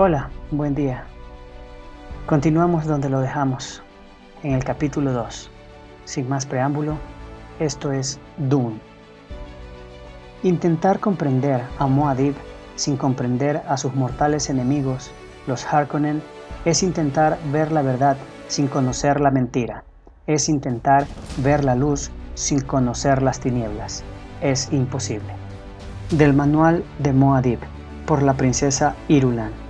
Hola, buen día. Continuamos donde lo dejamos, en el capítulo 2. Sin más preámbulo, esto es Dune. Intentar comprender a Moadib sin comprender a sus mortales enemigos, los Harkonnen, es intentar ver la verdad sin conocer la mentira, es intentar ver la luz sin conocer las tinieblas. Es imposible. Del manual de Moadib, por la princesa Irulan.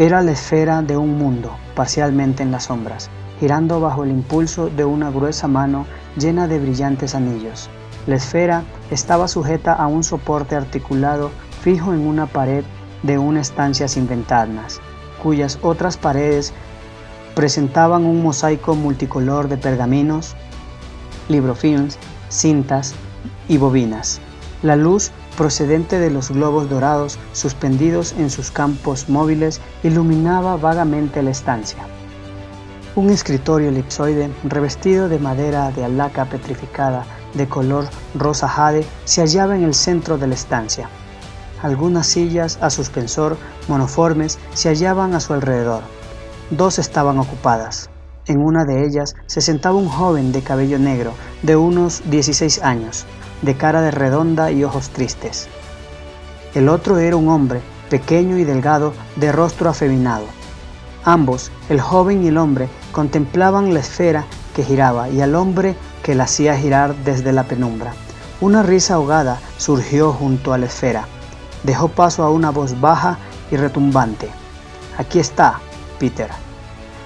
Era la esfera de un mundo, parcialmente en las sombras, girando bajo el impulso de una gruesa mano llena de brillantes anillos. La esfera estaba sujeta a un soporte articulado fijo en una pared de una estancia sin ventanas, cuyas otras paredes presentaban un mosaico multicolor de pergaminos, librofilms, cintas y bobinas. La luz procedente de los globos dorados suspendidos en sus campos móviles iluminaba vagamente la estancia. Un escritorio elipsoide revestido de madera de alaca petrificada de color rosa jade se hallaba en el centro de la estancia. Algunas sillas a suspensor monoformes se hallaban a su alrededor. Dos estaban ocupadas. En una de ellas se sentaba un joven de cabello negro, de unos 16 años, de cara de redonda y ojos tristes. El otro era un hombre, pequeño y delgado, de rostro afeminado. Ambos, el joven y el hombre, contemplaban la esfera que giraba y al hombre que la hacía girar desde la penumbra. Una risa ahogada surgió junto a la esfera. Dejó paso a una voz baja y retumbante. Aquí está, Peter,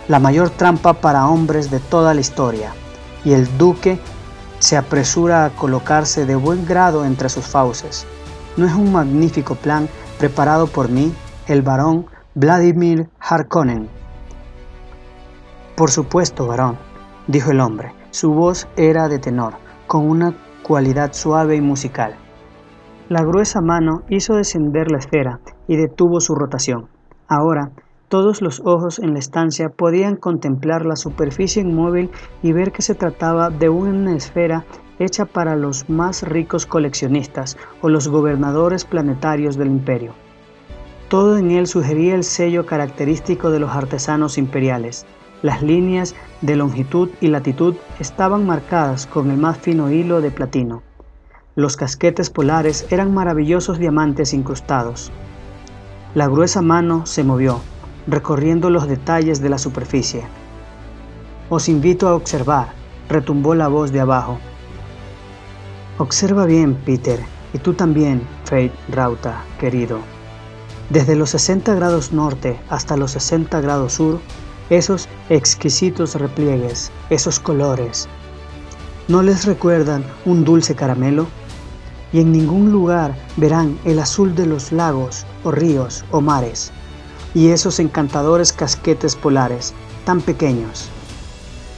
la mayor trampa para hombres de toda la historia. Y el duque se apresura a colocarse de buen grado entre sus fauces. ¿No es un magnífico plan preparado por mí, el varón Vladimir Harkonnen? Por supuesto, varón, dijo el hombre. Su voz era de tenor, con una cualidad suave y musical. La gruesa mano hizo descender la esfera y detuvo su rotación. Ahora, todos los ojos en la estancia podían contemplar la superficie inmóvil y ver que se trataba de una esfera hecha para los más ricos coleccionistas o los gobernadores planetarios del imperio. Todo en él sugería el sello característico de los artesanos imperiales. Las líneas de longitud y latitud estaban marcadas con el más fino hilo de platino. Los casquetes polares eran maravillosos diamantes incrustados. La gruesa mano se movió, recorriendo los detalles de la superficie. Os invito a observar, retumbó la voz de abajo. Observa bien, Peter, y tú también, Fate Rauta, querido. Desde los 60 grados norte hasta los 60 grados sur, esos exquisitos repliegues, esos colores, ¿no les recuerdan un dulce caramelo? y en ningún lugar verán el azul de los lagos o ríos o mares, y esos encantadores casquetes polares tan pequeños.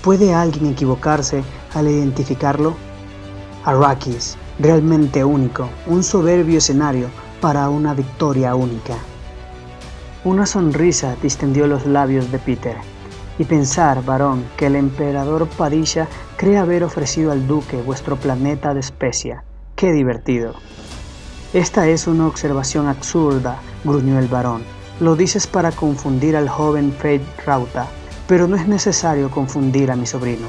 ¿Puede alguien equivocarse al identificarlo? Arrakis, realmente único, un soberbio escenario para una victoria única. Una sonrisa distendió los labios de Peter. Y pensar, varón, que el emperador Padilla cree haber ofrecido al duque vuestro planeta de especia ¡Qué divertido! Esta es una observación absurda, gruñó el varón. Lo dices para confundir al joven Fred Rauta, pero no es necesario confundir a mi sobrino.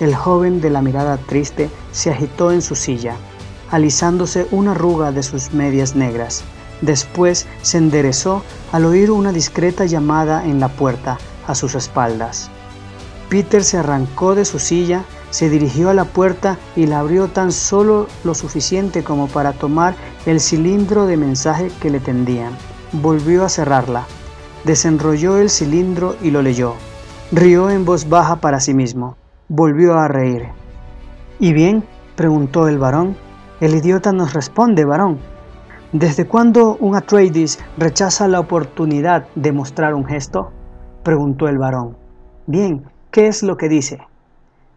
El joven de la mirada triste se agitó en su silla, alisándose una arruga de sus medias negras. Después se enderezó al oír una discreta llamada en la puerta a sus espaldas. Peter se arrancó de su silla se dirigió a la puerta y la abrió tan solo lo suficiente como para tomar el cilindro de mensaje que le tendían. Volvió a cerrarla. Desenrolló el cilindro y lo leyó. Rió en voz baja para sí mismo. Volvió a reír. ¿Y bien? preguntó el varón. El idiota nos responde, varón. ¿Desde cuándo un Atreides rechaza la oportunidad de mostrar un gesto? preguntó el varón. Bien, ¿qué es lo que dice?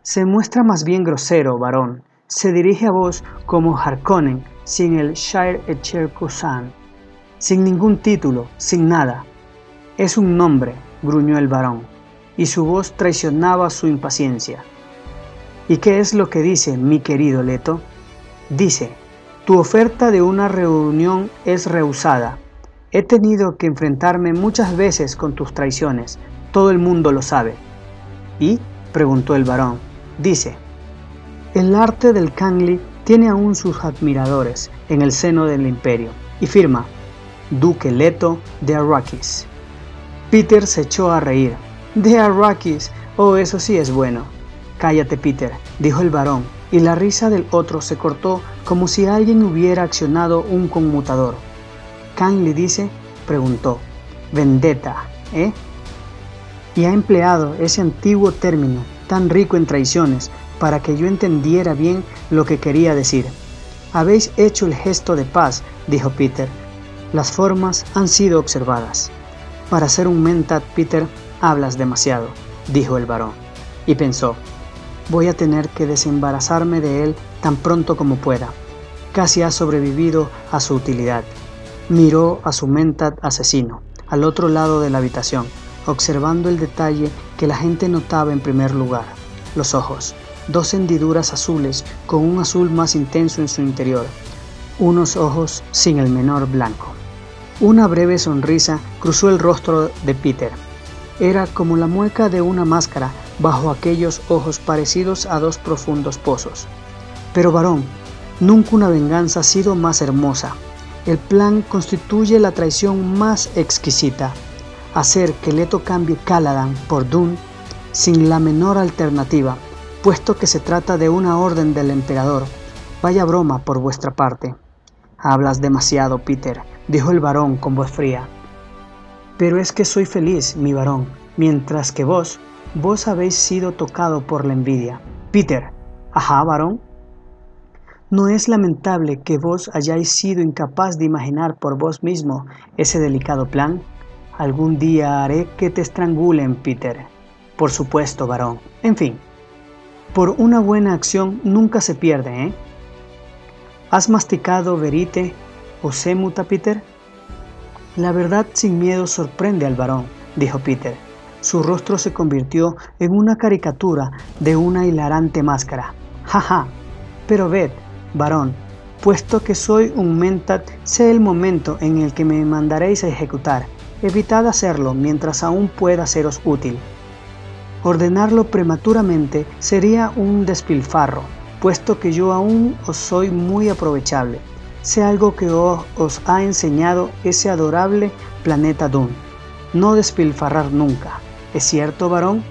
Se muestra más bien grosero, varón. Se dirige a vos como Harkonnen, sin el Shire Echerkusan, sin ningún título, sin nada. Es un nombre, gruñó el varón, y su voz traicionaba su impaciencia. ¿Y qué es lo que dice, mi querido Leto? Dice, tu oferta de una reunión es rehusada. He tenido que enfrentarme muchas veces con tus traiciones. Todo el mundo lo sabe. ¿Y? preguntó el varón. Dice, el arte del Kangli tiene aún sus admiradores en el seno del imperio y firma Duque Leto de Arrakis. Peter se echó a reír. De Arrakis, oh, eso sí es bueno. Cállate, Peter, dijo el varón, y la risa del otro se cortó como si alguien hubiera accionado un conmutador. Kang le dice, preguntó, vendetta, ¿eh? Y ha empleado ese antiguo término, tan rico en traiciones, para que yo entendiera bien lo que quería decir. Habéis hecho el gesto de paz, dijo Peter. Las formas han sido observadas. Para ser un mentat, Peter, hablas demasiado, dijo el varón. Y pensó, voy a tener que desembarazarme de él tan pronto como pueda. Casi ha sobrevivido a su utilidad. Miró a su mentat asesino, al otro lado de la habitación, observando el detalle que la gente notaba en primer lugar, los ojos, dos hendiduras azules con un azul más intenso en su interior, unos ojos sin el menor blanco. Una breve sonrisa cruzó el rostro de Peter. Era como la mueca de una máscara bajo aquellos ojos parecidos a dos profundos pozos. Pero varón, nunca una venganza ha sido más hermosa, el plan constituye la traición más exquisita, hacer que Leto cambie Caladan por Dune sin la menor alternativa, puesto que se trata de una orden del emperador. Vaya broma por vuestra parte. Hablas demasiado, Peter, dijo el varón con voz fría. Pero es que soy feliz, mi varón, mientras que vos, vos habéis sido tocado por la envidia. Peter, ajá, varón, ¿No es lamentable que vos hayáis sido incapaz de imaginar por vos mismo ese delicado plan? Algún día haré que te estrangulen, Peter. Por supuesto, varón. En fin, por una buena acción nunca se pierde, ¿eh? ¿Has masticado verite o semuta, Peter? La verdad sin miedo sorprende al varón, dijo Peter. Su rostro se convirtió en una caricatura de una hilarante máscara. Ja, ja. Pero ved, varón, puesto que soy un mentat, sé el momento en el que me mandaréis a ejecutar. Evitad hacerlo mientras aún pueda seros útil. Ordenarlo prematuramente sería un despilfarro, puesto que yo aún os soy muy aprovechable. Sé algo que os ha enseñado ese adorable planeta Dune. No despilfarrar nunca. ¿Es cierto, varón?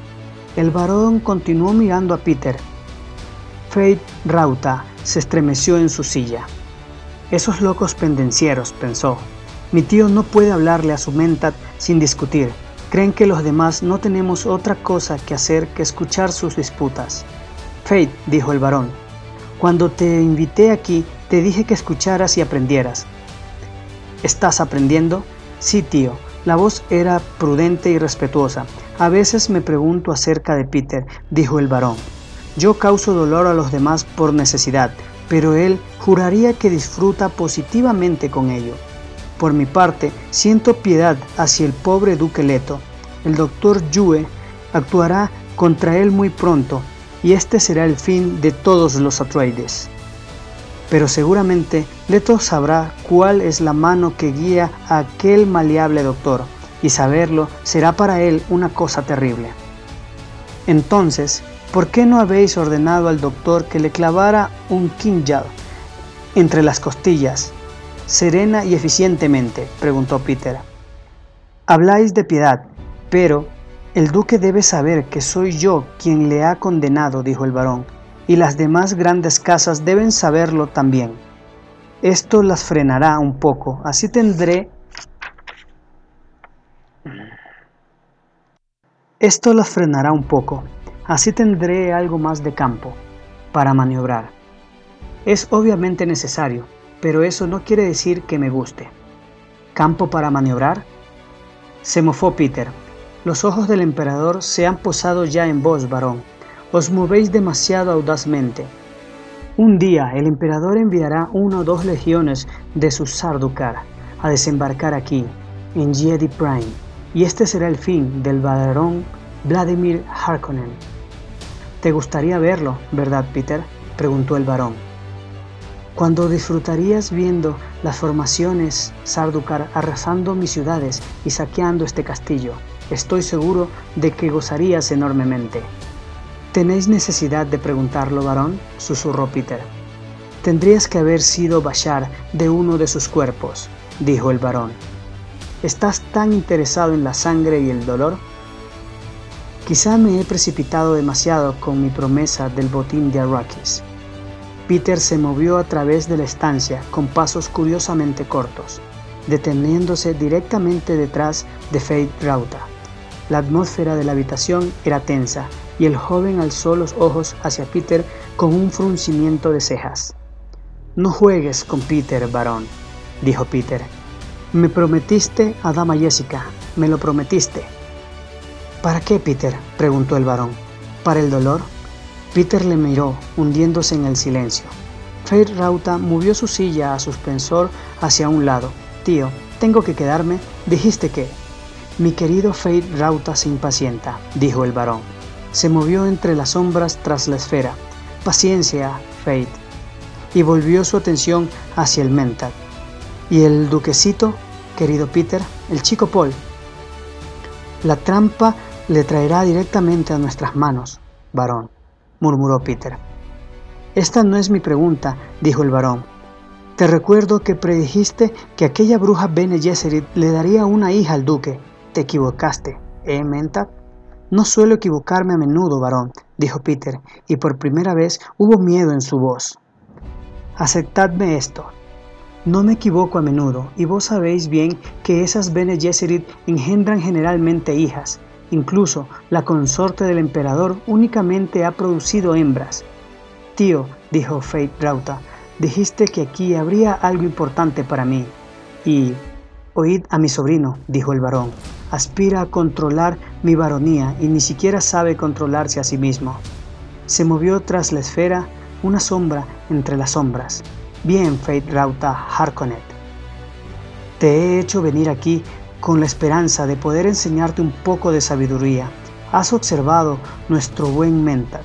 El varón continuó mirando a Peter. Fate Rauta se estremeció en su silla. Esos locos pendencieros, pensó. Mi tío no puede hablarle a su mentat sin discutir. Creen que los demás no tenemos otra cosa que hacer que escuchar sus disputas. Fate, dijo el varón, cuando te invité aquí te dije que escucharas y aprendieras. ¿Estás aprendiendo? Sí, tío. La voz era prudente y respetuosa. A veces me pregunto acerca de Peter, dijo el varón. Yo causo dolor a los demás por necesidad, pero él juraría que disfruta positivamente con ello. Por mi parte, siento piedad hacia el pobre duque Leto. El doctor Yue actuará contra él muy pronto, y este será el fin de todos los Atreides. Pero seguramente Leto sabrá cuál es la mano que guía a aquel maleable doctor, y saberlo será para él una cosa terrible. Entonces, ¿por qué no habéis ordenado al doctor que le clavara un kinjal entre las costillas, serena y eficientemente? preguntó Peter. Habláis de piedad, pero el duque debe saber que soy yo quien le ha condenado, dijo el varón, y las demás grandes casas deben saberlo también. Esto las frenará un poco, así tendré... Esto las frenará un poco, Así tendré algo más de campo para maniobrar. Es obviamente necesario, pero eso no quiere decir que me guste. ¿Campo para maniobrar? Se mofó Peter. Los ojos del emperador se han posado ya en vos, varón. Os movéis demasiado audazmente. Un día el emperador enviará una o dos legiones de sus Sardukar a desembarcar aquí, en Jedi Prime, y este será el fin del varón Vladimir Harkonnen. ¿Te gustaría verlo, verdad, Peter? preguntó el varón. cuando disfrutarías viendo las formaciones Sarducar arrasando mis ciudades y saqueando este castillo. Estoy seguro de que gozarías enormemente. ¿Tenéis necesidad de preguntarlo, varón? susurró Peter. Tendrías que haber sido Bashar de uno de sus cuerpos, dijo el varón. ¿Estás tan interesado en la sangre y el dolor? Quizá me he precipitado demasiado con mi promesa del botín de Arrakis. Peter se movió a través de la estancia con pasos curiosamente cortos, deteniéndose directamente detrás de Fate Rauta. La atmósfera de la habitación era tensa y el joven alzó los ojos hacia Peter con un fruncimiento de cejas. No juegues con Peter, varón, dijo Peter. Me prometiste a Dama Jessica, me lo prometiste. ¿Para qué, Peter? preguntó el varón. ¿Para el dolor? Peter le miró, hundiéndose en el silencio. Fate Rauta movió su silla a suspensor hacia un lado. Tío, tengo que quedarme. Dijiste que. Mi querido Fate Rauta se impacienta, dijo el varón. Se movió entre las sombras tras la esfera. Paciencia, Fate. Y volvió su atención hacia el Mentat. ¿Y el duquecito, querido Peter? El chico Paul. La trampa le traerá directamente a nuestras manos, varón, murmuró Peter. Esta no es mi pregunta, dijo el varón. Te recuerdo que predijiste que aquella bruja Bene Gesserit le daría una hija al duque. Te equivocaste, ¿eh, Menta? No suelo equivocarme a menudo, varón, dijo Peter, y por primera vez hubo miedo en su voz. Aceptadme esto. No me equivoco a menudo, y vos sabéis bien que esas Bene Gesserit engendran generalmente hijas. Incluso la consorte del emperador únicamente ha producido hembras. Tío, dijo Fate Rauta, dijiste que aquí habría algo importante para mí. Y oíd a mi sobrino, dijo el varón, aspira a controlar mi baronía y ni siquiera sabe controlarse a sí mismo. Se movió tras la esfera una sombra entre las sombras. Bien, Fate Rauta Harkonnen. Te he hecho venir aquí con la esperanza de poder enseñarte un poco de sabiduría. Has observado nuestro buen mental.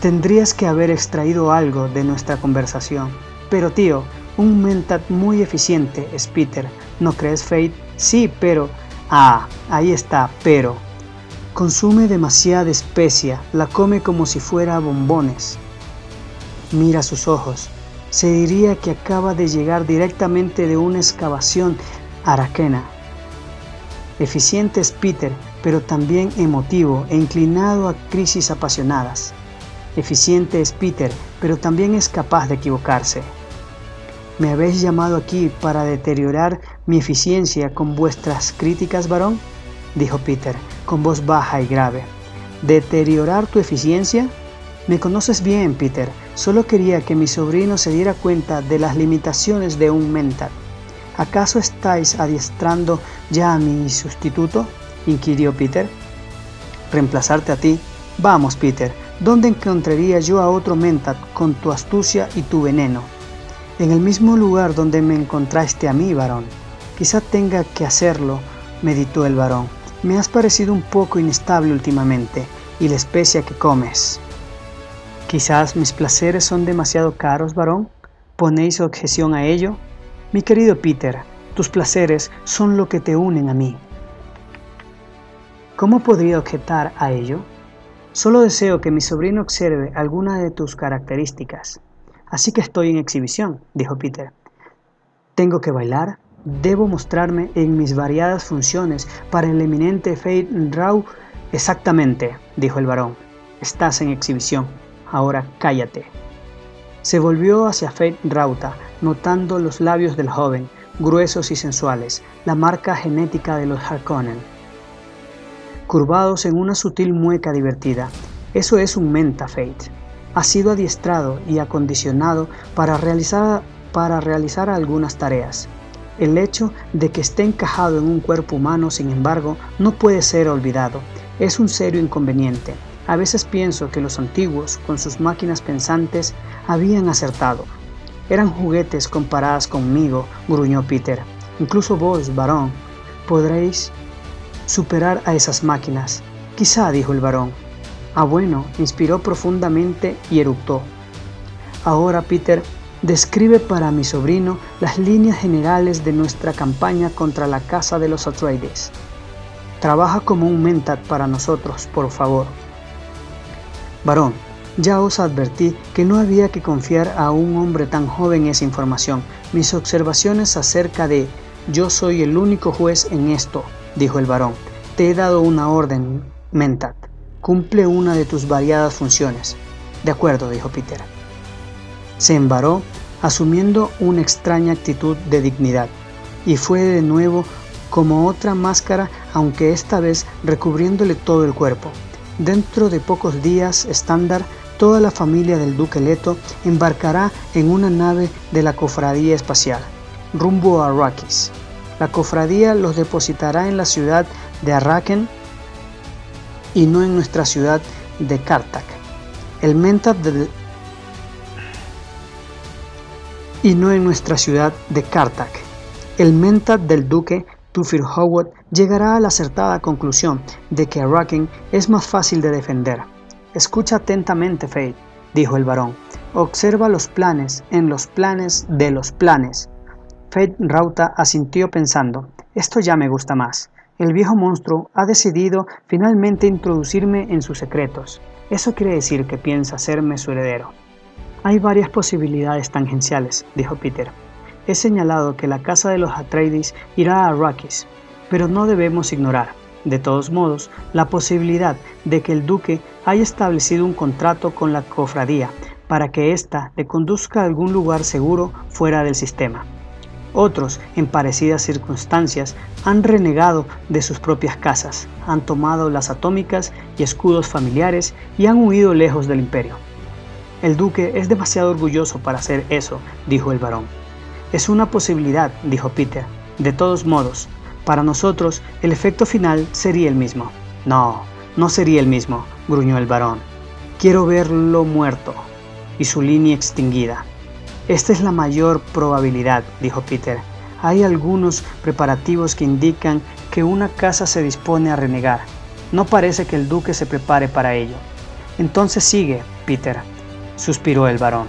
Tendrías que haber extraído algo de nuestra conversación. Pero tío, un mentat muy eficiente es Peter. ¿No crees, Fate? Sí, pero... Ah, ahí está, pero... Consume demasiada especia, la come como si fuera bombones. Mira sus ojos. Se diría que acaba de llegar directamente de una excavación araquena. Eficiente es Peter, pero también emotivo e inclinado a crisis apasionadas. Eficiente es Peter, pero también es capaz de equivocarse. ¿Me habéis llamado aquí para deteriorar mi eficiencia con vuestras críticas, varón? dijo Peter, con voz baja y grave. ¿Deteriorar tu eficiencia? Me conoces bien, Peter. Solo quería que mi sobrino se diera cuenta de las limitaciones de un mental. ¿Acaso estáis adiestrando ya a mi sustituto? inquirió Peter. ¿Reemplazarte a ti? Vamos, Peter, ¿Dónde encontraría yo a otro Mentat con tu astucia y tu veneno? En el mismo lugar donde me encontraste a mí, varón. Quizá tenga que hacerlo, meditó el varón. Me has parecido un poco inestable últimamente, y la especia que comes. Quizás mis placeres son demasiado caros, varón. ¿Ponéis objeción a ello? Mi querido Peter, tus placeres son lo que te unen a mí. ¿Cómo podría objetar a ello? Solo deseo que mi sobrino observe alguna de tus características. Así que estoy en exhibición, dijo Peter. Tengo que bailar, debo mostrarme en mis variadas funciones para el eminente Fate Rau. Exactamente, dijo el varón. Estás en exhibición. Ahora cállate. Se volvió hacia Fate Rauta, notando los labios del joven, gruesos y sensuales, la marca genética de los Harkonnen curvados en una sutil mueca divertida. Eso es un Menta Fate. Ha sido adiestrado y acondicionado para realizar, para realizar algunas tareas. El hecho de que esté encajado en un cuerpo humano, sin embargo, no puede ser olvidado. Es un serio inconveniente. A veces pienso que los antiguos, con sus máquinas pensantes, habían acertado. Eran juguetes comparadas conmigo, gruñó Peter. Incluso vos, varón, podréis superar a esas máquinas. Quizá, dijo el varón. Ah, bueno, inspiró profundamente y eructó. Ahora, Peter, describe para mi sobrino las líneas generales de nuestra campaña contra la casa de los Atreides. Trabaja como un mentat para nosotros, por favor. Varón, ya os advertí que no había que confiar a un hombre tan joven esa información. Mis observaciones acerca de yo soy el único juez en esto, dijo el varón. Te he dado una orden, Mentat. Cumple una de tus variadas funciones. De acuerdo, dijo Peter. Se embaró, asumiendo una extraña actitud de dignidad, y fue de nuevo como otra máscara, aunque esta vez recubriéndole todo el cuerpo. Dentro de pocos días estándar toda la familia del duque Leto embarcará en una nave de la cofradía espacial, rumbo a Arrakis. La cofradía los depositará en la ciudad de Arraken y no en nuestra ciudad de Kartak. El mentat del y no en nuestra ciudad de Kartak. El mentat del duque Tufir Howard llegará a la acertada conclusión de que Arraken es más fácil de defender Escucha atentamente, Fate, dijo el varón. Observa los planes en los planes de los planes. Fate Rauta asintió pensando, esto ya me gusta más. El viejo monstruo ha decidido finalmente introducirme en sus secretos. Eso quiere decir que piensa hacerme su heredero. Hay varias posibilidades tangenciales, dijo Peter. He señalado que la casa de los Atreides irá a Arrakis, pero no debemos ignorar de todos modos, la posibilidad de que el duque haya establecido un contrato con la cofradía para que ésta le conduzca a algún lugar seguro fuera del sistema. Otros, en parecidas circunstancias, han renegado de sus propias casas, han tomado las atómicas y escudos familiares y han huido lejos del imperio. El duque es demasiado orgulloso para hacer eso, dijo el varón. Es una posibilidad, dijo Peter. De todos modos, para nosotros, el efecto final sería el mismo. No, no sería el mismo, gruñó el varón. Quiero verlo muerto y su línea extinguida. Esta es la mayor probabilidad, dijo Peter. Hay algunos preparativos que indican que una casa se dispone a renegar. No parece que el duque se prepare para ello. Entonces sigue, Peter, suspiró el varón.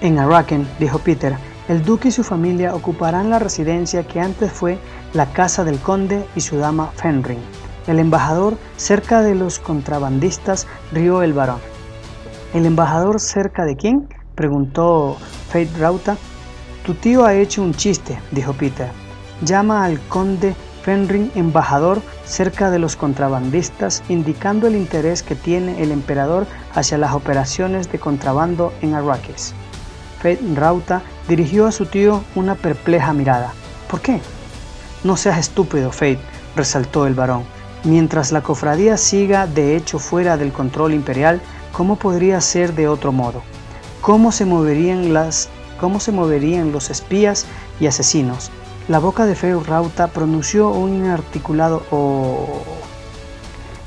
En Araken, dijo Peter, el duque y su familia ocuparán la residencia que antes fue la casa del conde y su dama Fenring. El embajador, cerca de los contrabandistas, rió el varón. ¿El embajador cerca de quién? preguntó Fate Rauta. Tu tío ha hecho un chiste, dijo Peter. Llama al conde Fenring embajador cerca de los contrabandistas, indicando el interés que tiene el emperador hacia las operaciones de contrabando en Arrakis. Fate Rauta dirigió a su tío una perpleja mirada. ¿Por qué? No seas estúpido, Fate, resaltó el varón. Mientras la cofradía siga de hecho fuera del control imperial, ¿cómo podría ser de otro modo? ¿Cómo se moverían, las, cómo se moverían los espías y asesinos? La boca de Fate Rauta pronunció un inarticulado oh.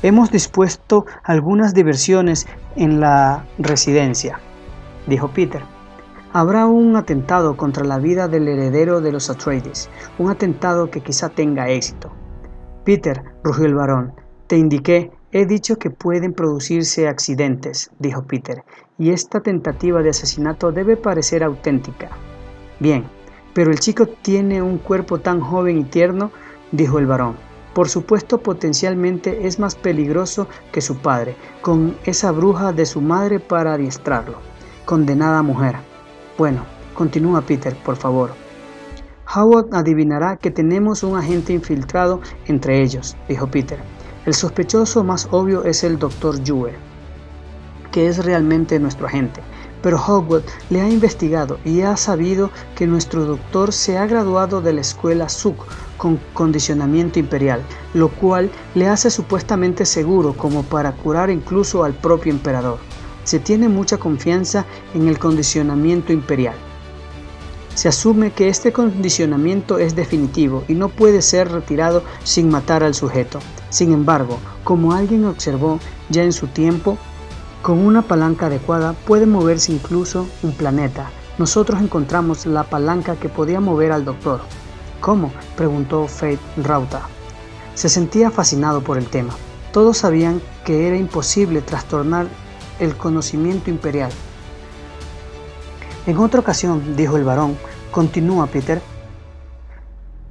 Hemos dispuesto algunas diversiones en la residencia, dijo Peter. Habrá un atentado contra la vida del heredero de los Atreides, un atentado que quizá tenga éxito. Peter, rugió el varón, te indiqué, he dicho que pueden producirse accidentes, dijo Peter, y esta tentativa de asesinato debe parecer auténtica. Bien, pero el chico tiene un cuerpo tan joven y tierno, dijo el varón. Por supuesto, potencialmente es más peligroso que su padre, con esa bruja de su madre para adiestrarlo. Condenada mujer. Bueno, continúa Peter, por favor. Howard adivinará que tenemos un agente infiltrado entre ellos, dijo Peter. El sospechoso más obvio es el Dr. Yue, que es realmente nuestro agente. Pero Howard le ha investigado y ha sabido que nuestro doctor se ha graduado de la escuela SUC con condicionamiento imperial, lo cual le hace supuestamente seguro como para curar incluso al propio emperador se tiene mucha confianza en el condicionamiento imperial. Se asume que este condicionamiento es definitivo y no puede ser retirado sin matar al sujeto. Sin embargo, como alguien observó ya en su tiempo, con una palanca adecuada puede moverse incluso un planeta. Nosotros encontramos la palanca que podía mover al doctor. ¿Cómo? preguntó Fate Rauta. Se sentía fascinado por el tema. Todos sabían que era imposible trastornar el conocimiento imperial. En otra ocasión, dijo el varón, continúa Peter.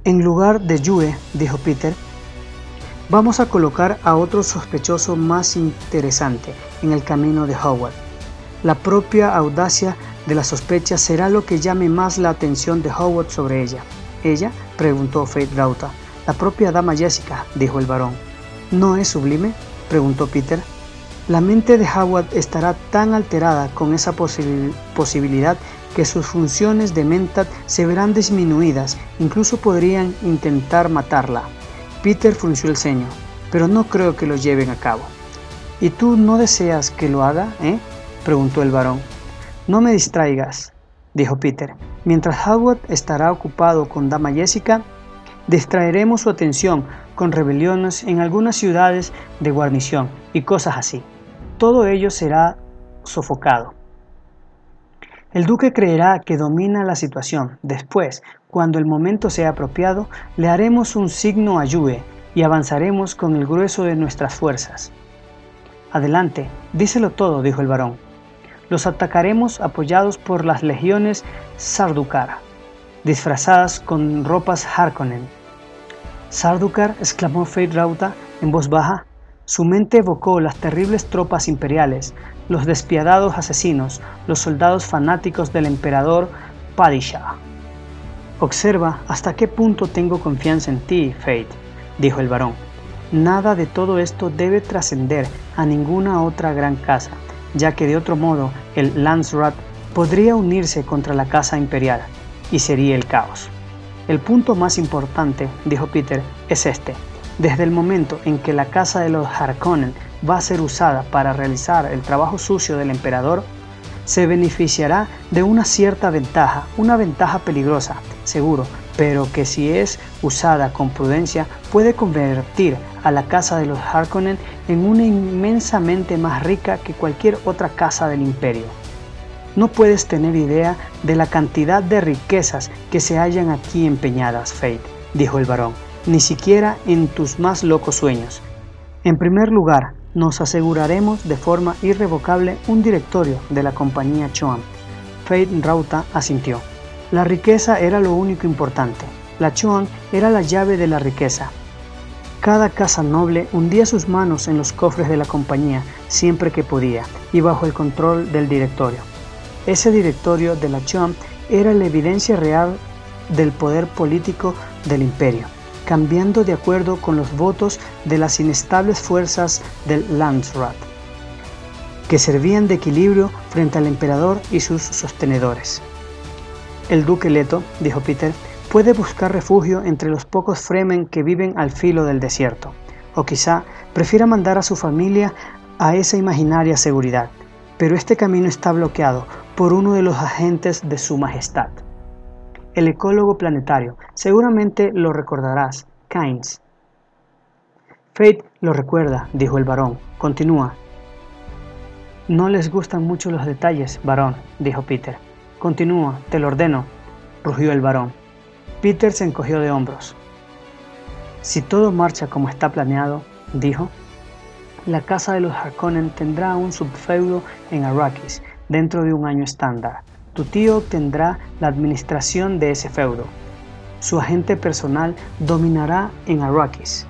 En lugar de Yue, dijo Peter, vamos a colocar a otro sospechoso más interesante en el camino de Howard. La propia audacia de la sospecha será lo que llame más la atención de Howard sobre ella. ¿Ella? preguntó Faith Rauta. La propia dama Jessica, dijo el varón. ¿No es sublime? preguntó Peter. La mente de Howard estará tan alterada con esa posibilidad que sus funciones de mentat se verán disminuidas, incluso podrían intentar matarla. Peter frunció el ceño, pero no creo que lo lleven a cabo. ¿Y tú no deseas que lo haga, eh? preguntó el varón. No me distraigas, dijo Peter. Mientras Howard estará ocupado con Dama Jessica, distraeremos su atención con rebeliones en algunas ciudades de guarnición y cosas así todo ello será sofocado. El duque creerá que domina la situación. Después, cuando el momento sea apropiado, le haremos un signo a Yue y avanzaremos con el grueso de nuestras fuerzas. Adelante, díselo todo, dijo el varón. Los atacaremos apoyados por las legiones Sardukar, disfrazadas con ropas Harkonnen. Sardukar, exclamó Fate Rauta en voz baja, su mente evocó las terribles tropas imperiales, los despiadados asesinos, los soldados fanáticos del emperador Padishah. Observa hasta qué punto tengo confianza en ti, Fate, dijo el varón. Nada de todo esto debe trascender a ninguna otra gran casa, ya que de otro modo el Landsrat podría unirse contra la casa imperial, y sería el caos. El punto más importante, dijo Peter, es este. Desde el momento en que la casa de los Harkonnen va a ser usada para realizar el trabajo sucio del emperador, se beneficiará de una cierta ventaja, una ventaja peligrosa, seguro, pero que si es usada con prudencia puede convertir a la casa de los Harkonnen en una inmensamente más rica que cualquier otra casa del imperio. No puedes tener idea de la cantidad de riquezas que se hallan aquí empeñadas, Fate, dijo el varón ni siquiera en tus más locos sueños. En primer lugar, nos aseguraremos de forma irrevocable un directorio de la compañía Choan. Fate Rauta asintió. La riqueza era lo único importante. La Choan era la llave de la riqueza. Cada casa noble hundía sus manos en los cofres de la compañía siempre que podía y bajo el control del directorio. Ese directorio de la Choan era la evidencia real del poder político del imperio cambiando de acuerdo con los votos de las inestables fuerzas del Landsrat, que servían de equilibrio frente al emperador y sus sostenedores. El duque Leto, dijo Peter, puede buscar refugio entre los pocos Fremen que viven al filo del desierto, o quizá prefiera mandar a su familia a esa imaginaria seguridad, pero este camino está bloqueado por uno de los agentes de su majestad el ecólogo planetario. Seguramente lo recordarás, Keynes. Fate lo recuerda, dijo el varón. Continúa. No les gustan mucho los detalles, varón, dijo Peter. Continúa, te lo ordeno, rugió el varón. Peter se encogió de hombros. Si todo marcha como está planeado, dijo, la casa de los Harkonnen tendrá un subfeudo en Arrakis dentro de un año estándar. Tu tío tendrá la administración de ese feudo. Su agente personal dominará en Arrakis.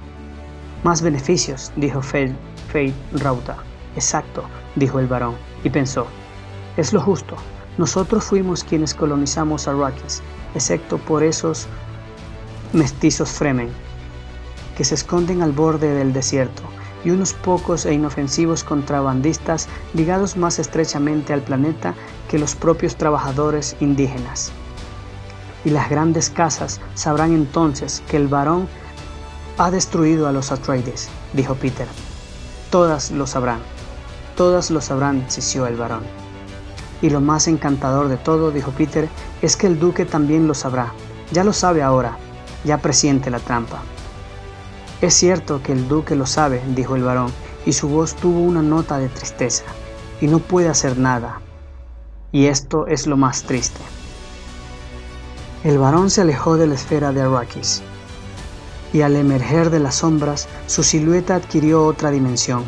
Más beneficios, dijo Fate Rauta. Exacto, dijo el varón, y pensó, es lo justo. Nosotros fuimos quienes colonizamos Arrakis, excepto por esos mestizos Fremen, que se esconden al borde del desierto, y unos pocos e inofensivos contrabandistas ligados más estrechamente al planeta que los propios trabajadores indígenas. Y las grandes casas sabrán entonces que el varón ha destruido a los Atreides, dijo Peter. Todas lo sabrán, todas lo sabrán, sisió el varón. Y lo más encantador de todo, dijo Peter, es que el duque también lo sabrá. Ya lo sabe ahora, ya presiente la trampa. Es cierto que el duque lo sabe, dijo el varón, y su voz tuvo una nota de tristeza, y no puede hacer nada. Y esto es lo más triste. El varón se alejó de la esfera de Arrakis, y al emerger de las sombras, su silueta adquirió otra dimensión,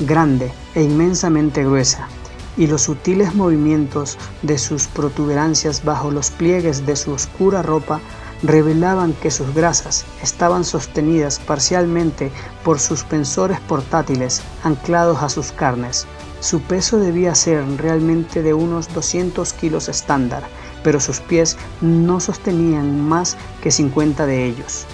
grande e inmensamente gruesa, y los sutiles movimientos de sus protuberancias bajo los pliegues de su oscura ropa revelaban que sus grasas estaban sostenidas parcialmente por suspensores portátiles anclados a sus carnes. Su peso debía ser realmente de unos 200 kilos estándar, pero sus pies no sostenían más que 50 de ellos.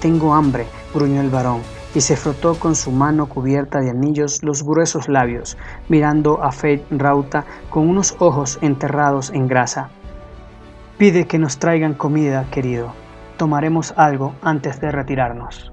Tengo hambre, gruñó el varón, y se frotó con su mano cubierta de anillos los gruesos labios, mirando a Fate Rauta con unos ojos enterrados en grasa. Pide que nos traigan comida, querido. Tomaremos algo antes de retirarnos.